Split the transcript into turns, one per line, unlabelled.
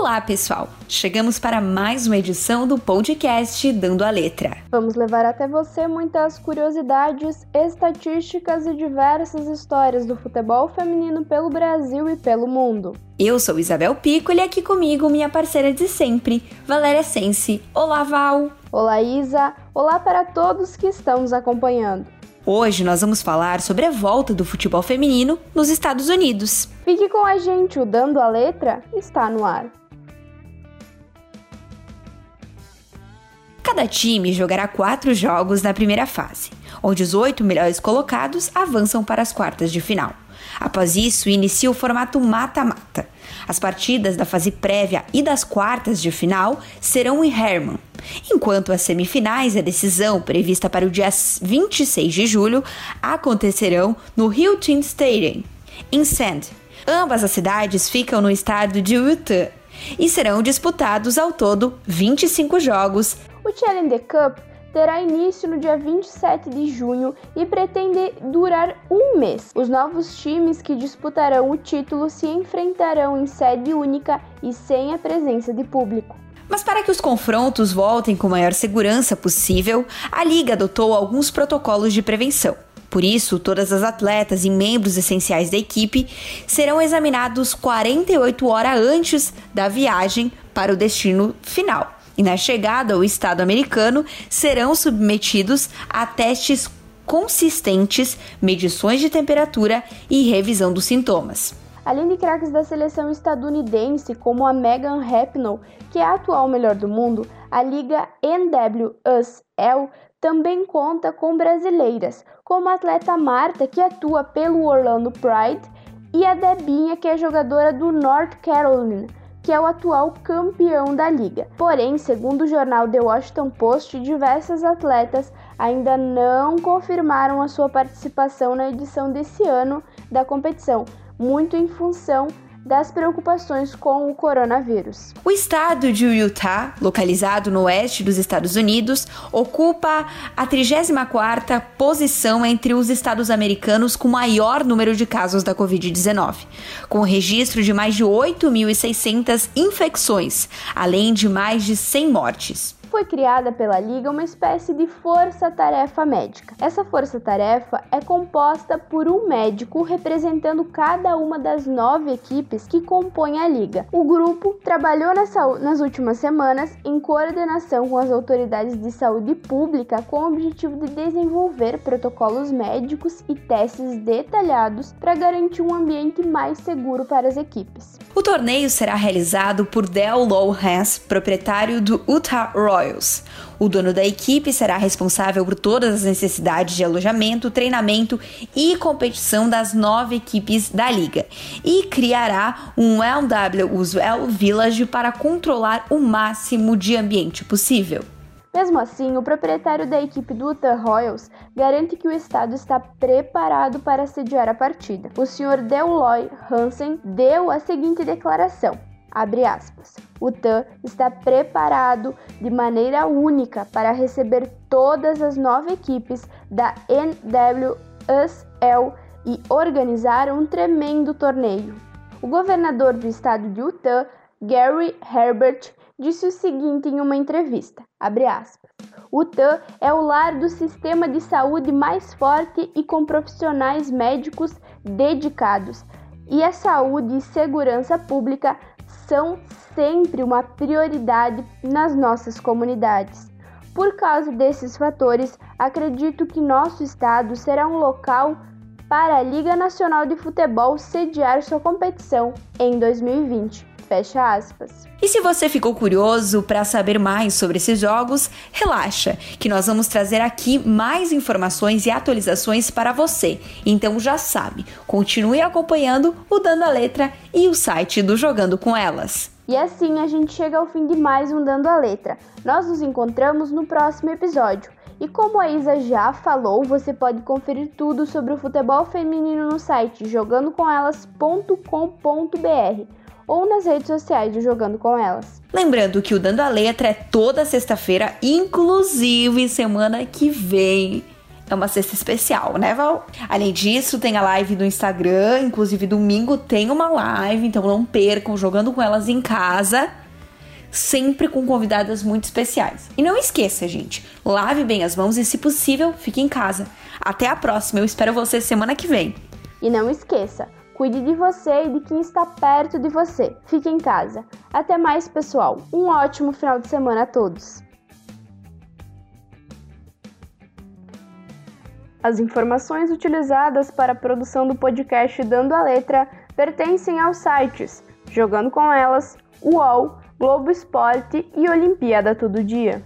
Olá, pessoal! Chegamos para mais uma edição do podcast Dando a Letra.
Vamos levar até você muitas curiosidades, estatísticas e diversas histórias do futebol feminino pelo Brasil e pelo mundo.
Eu sou Isabel Pico e aqui comigo minha parceira de sempre, Valéria Sense. Olá, Val!
Olá, Isa! Olá para todos que estão nos acompanhando.
Hoje nós vamos falar sobre a volta do futebol feminino nos Estados Unidos.
Fique com a gente, o Dando a Letra está no ar.
Cada time jogará quatro jogos na primeira fase, onde os oito melhores colocados avançam para as quartas de final. Após isso, inicia o formato mata-mata. As partidas da fase prévia e das quartas de final serão em Herman, enquanto as semifinais e a decisão, prevista para o dia 26 de julho, acontecerão no Hilton Stadium, em Sand. Ambas as cidades ficam no estado de Utah e serão disputados ao todo 25 jogos.
O Challenger Cup terá início no dia 27 de junho e pretende durar um mês. Os novos times que disputarão o título se enfrentarão em sede única e sem a presença de público.
Mas para que os confrontos voltem com maior segurança possível, a Liga adotou alguns protocolos de prevenção. Por isso, todas as atletas e membros essenciais da equipe serão examinados 48 horas antes da viagem para o destino final. E na chegada ao estado americano, serão submetidos a testes consistentes, medições de temperatura e revisão dos sintomas.
Além de craques da seleção estadunidense, como a Megan Rapinoe, que é a atual melhor do mundo, a liga NWSL também conta com brasileiras, como a atleta Marta, que atua pelo Orlando Pride, e a Debinha, que é jogadora do North Carolina, que é o atual campeão da liga. Porém, segundo o jornal The Washington Post, diversas atletas ainda não confirmaram a sua participação na edição desse ano da competição, muito em função das preocupações com o coronavírus.
O estado de Utah, localizado no oeste dos Estados Unidos, ocupa a 34ª posição entre os estados americanos com maior número de casos da COVID-19, com registro de mais de 8.600 infecções, além de mais de 100 mortes
foi criada pela Liga uma espécie de força-tarefa médica. Essa força-tarefa é composta por um médico representando cada uma das nove equipes que compõem a Liga. O grupo trabalhou nessa, nas últimas semanas em coordenação com as autoridades de saúde pública com o objetivo de desenvolver protocolos médicos e testes detalhados para garantir um ambiente mais seguro para as equipes.
O torneio será realizado por Del Low Hans, proprietário do Utah Royals. O dono da equipe será responsável por todas as necessidades de alojamento, treinamento e competição das nove equipes da liga e criará um LW Village para controlar o máximo de ambiente possível.
Mesmo assim, o proprietário da equipe do Utah Royals garante que o estado está preparado para sediar a partida. O Sr. Deloy Hansen deu a seguinte declaração: abre aspas. O TAN está preparado de maneira única para receber todas as nove equipes da NWSL e organizar um tremendo torneio. O governador do estado de Utah, Gary Herbert, disse o seguinte em uma entrevista, aspas, o TAM é o lar do sistema de saúde mais forte e com profissionais médicos dedicados, e a saúde e segurança pública são sempre uma prioridade nas nossas comunidades. Por causa desses fatores, acredito que nosso estado será um local para a Liga Nacional de Futebol sediar sua competição em 2020. Fecha aspas.
E se você ficou curioso para saber mais sobre esses jogos, relaxa, que nós vamos trazer aqui mais informações e atualizações para você. Então já sabe, continue acompanhando o Dando a Letra e o site do Jogando com Elas.
E assim a gente chega ao fim de mais um Dando a Letra. Nós nos encontramos no próximo episódio. E como a Isa já falou, você pode conferir tudo sobre o futebol feminino no site jogandocomelas.com.br ou nas redes sociais do Jogando com Elas.
Lembrando que o Dando a Letra é toda sexta-feira, inclusive semana que vem. é uma cesta especial, né, Val? Além disso, tem a live do Instagram, inclusive domingo tem uma live, então não percam jogando com elas em casa, sempre com convidadas muito especiais. E não esqueça, gente, lave bem as mãos e, se possível, fique em casa. Até a próxima, eu espero você semana que vem.
E não esqueça, cuide de você e de quem está perto de você. Fique em casa. Até mais, pessoal. Um ótimo final de semana a todos. As informações utilizadas para a produção do podcast Dando a Letra pertencem aos sites Jogando com Elas, UOL, Globo Esporte e Olimpíada Todo Dia.